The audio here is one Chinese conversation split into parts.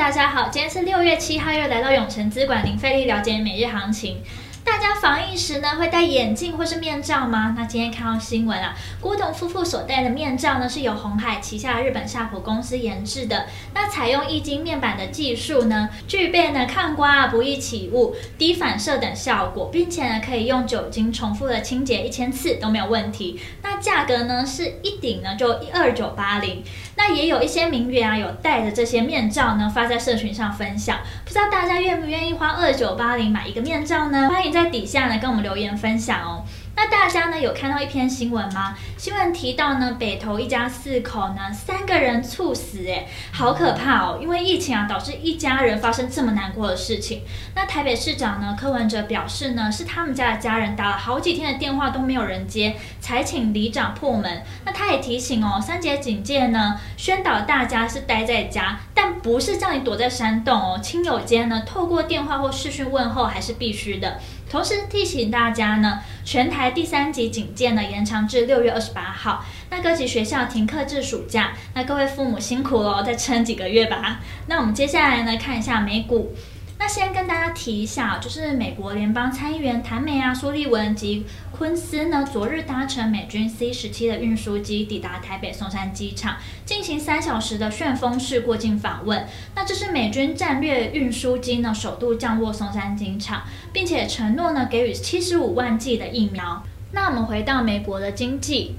大家好，今天是六月七号，又来到永诚资管零费力了解每日行情。大家防疫时呢，会戴眼镜或是面罩吗？那今天看到新闻啊，郭董夫妇所戴的面罩呢，是由鸿海旗下日本夏普公司研制的。那采用液晶面板的技术呢，具备呢抗刮、不易起雾、低反射等效果，并且呢可以用酒精重复的清洁一千次都没有问题。那价格呢是一顶呢就一二九八零。那也有一些名媛啊，有戴着这些面罩呢，发在社群上分享。不知道大家愿不愿意花二九八零买一个面罩呢？欢迎在底下呢跟我们留言分享哦。那大家呢有看到一篇新闻吗？新闻提到呢，北投一家四口呢，三个人猝死，哎，好可怕哦！因为疫情啊，导致一家人发生这么难过的事情。那台北市长呢，柯文哲表示呢，是他们家的家人打了好几天的电话都没有人接，才请里长破门。那他也提醒哦，三节警戒呢，宣导大家是待在家，但不是叫你躲在山洞哦。亲友间呢，透过电话或视讯问候还是必须的。同时提醒大家呢，全台第三级警戒呢延长至六月二十八号。那各级学校停课至暑假，那各位父母辛苦了，再撑几个月吧。那我们接下来呢，看一下美股。那先跟大家提一下，就是美国联邦参议员谭美啊、苏利文及昆斯呢，昨日搭乘美军 C 十七的运输机抵达台北松山机场，进行三小时的旋风式过境访问。那这是美军战略运输机呢首度降落松山机场，并且承诺呢给予七十五万剂的疫苗。那我们回到美国的经济。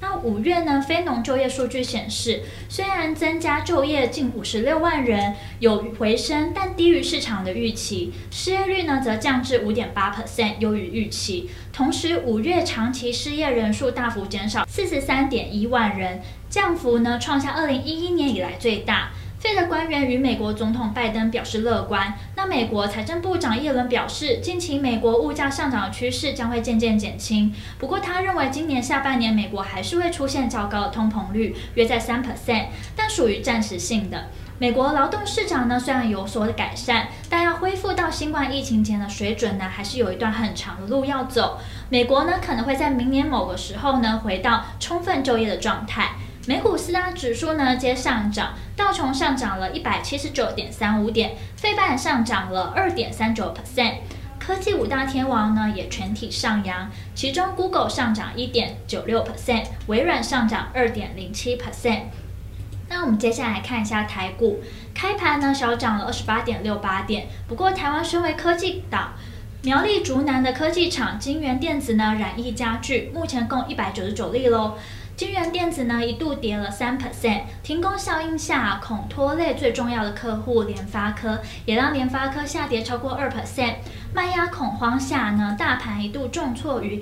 那五月呢，非农就业数据显示，虽然增加就业近五十六万人，有回升，但低于市场的预期。失业率呢，则降至五点八 percent，优于预期。同时，五月长期失业人数大幅减少四十三点一万人，降幅呢，创下二零一一年以来最大。费的官员与美国总统拜登表示乐观。那美国财政部长耶伦表示，近期美国物价上涨的趋势将会渐渐减轻。不过，他认为今年下半年美国还是会出现较高的通膨率，约在三 percent，但属于暂时性的。美国劳动市场呢，虽然有所改善，但要恢复到新冠疫情前的水准呢，还是有一段很长的路要走。美国呢，可能会在明年某个时候呢，回到充分就业的状态。美股四大指数呢皆上涨，道琼上涨了一百七十九点三五点，费半上涨了二点三九 percent，科技五大天王呢也全体上扬，其中 Google 上涨一点九六 percent，微软上涨二点零七 percent。那我们接下来看一下台股，开盘呢小涨了二十八点六八点，不过台湾身为科技岛，苗栗竹南的科技厂晶圆电子呢染疫加剧，目前共一百九十九例喽。晶圆电子呢一度跌了三 percent，停工效应下恐拖累最重要的客户联发科，也让联发科下跌超过二 percent。卖压恐慌下呢，大盘一度重挫于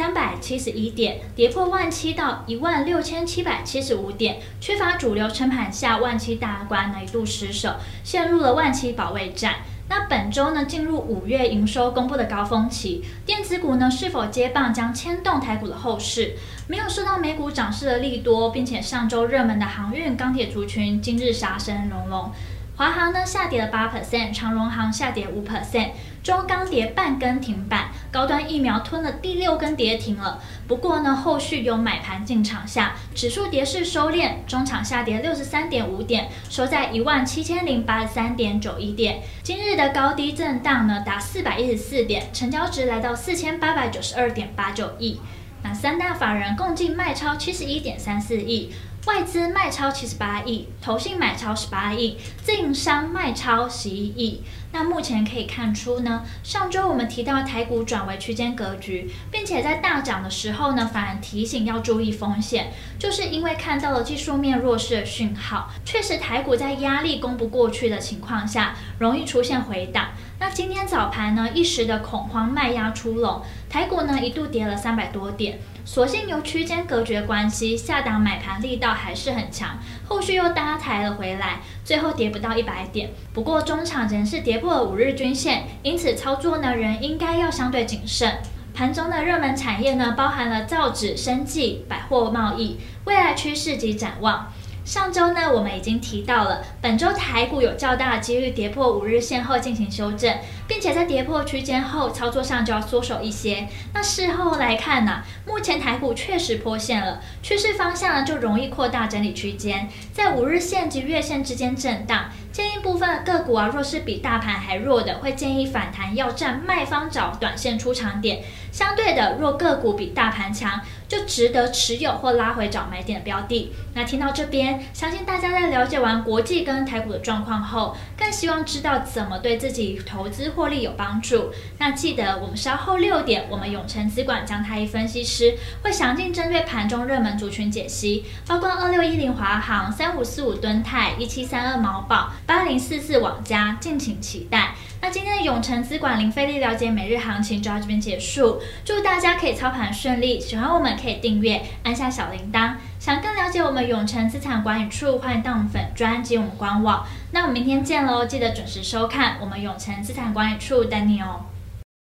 三百七十一点，跌破万七到一万六千七百七十五点。缺乏主流撑盘下，万七大关呢一度失守，陷入了万七保卫战。那本周呢，进入五月营收公布的高峰期，电子股呢是否接棒将牵动台股的后市？没有受到美股涨势的利多，并且上周热门的航运、钢铁族群今日杀声隆隆。华航呢下跌了八 percent，长荣航下跌五 percent，中钢跌半根停板，高端疫苗吞了第六根跌停了。不过呢，后续有买盘进场下，指数跌势收敛，中场下跌六十三点五点，收在一万七千零八十三点九一点。今日的高低震荡呢达四百一十四点，成交值来到四千八百九十二点八九亿。那三大法人共计卖超七十一点三四亿。外资卖超七十八亿，投信买超十八亿，自营商卖超十一亿。那目前可以看出呢，上周我们提到台股转为区间格局，并且在大涨的时候呢，反而提醒要注意风险，就是因为看到了技术面弱势的讯号。确实，台股在压力攻不过去的情况下，容易出现回档。那今天早盘呢，一时的恐慌卖压出笼，台股呢一度跌了三百多点。所幸由区间隔绝关系，下档买盘力道还是很强，后续又搭台了回来，最后跌不到一百点。不过中场仍是跌破了五日均线，因此操作呢人应该要相对谨慎。盘中的热门产业呢，包含了造纸、生技、百货贸易，未来趋势及展望。上周呢，我们已经提到了，本周台股有较大的几率跌破五日线后进行修正，并且在跌破区间后，操作上就要缩手一些。那事后来看呢、目前台股确实破线了，趋势方向呢就容易扩大整理区间，在五日线及月线之间震荡。建议部分个股啊，若是比大盘还弱的，会建议反弹要站卖方找短线出场点。相对的，若个股比大盘强，就值得持有或拉回找买点的标的。那听到这边，相信大家在了解完国际跟台股的状况后，更希望知道怎么对自己投资获利有帮助。那记得我们稍后六点，我们永诚资管姜太一分析师会详尽针对盘中热门族群解析，包括二六一零华航、三五四五敦泰、一七三二毛宝。八零四四网家，敬请期待。那今天的永诚资管零费力了解每日行情就到这边结束，祝大家可以操盘顺利。喜欢我们可以订阅，按下小铃铛。想更了解我们永城资产管理处，欢迎到我们粉专及我们官网。那我们明天见喽，记得准时收看我们永城资产管理处等你哦。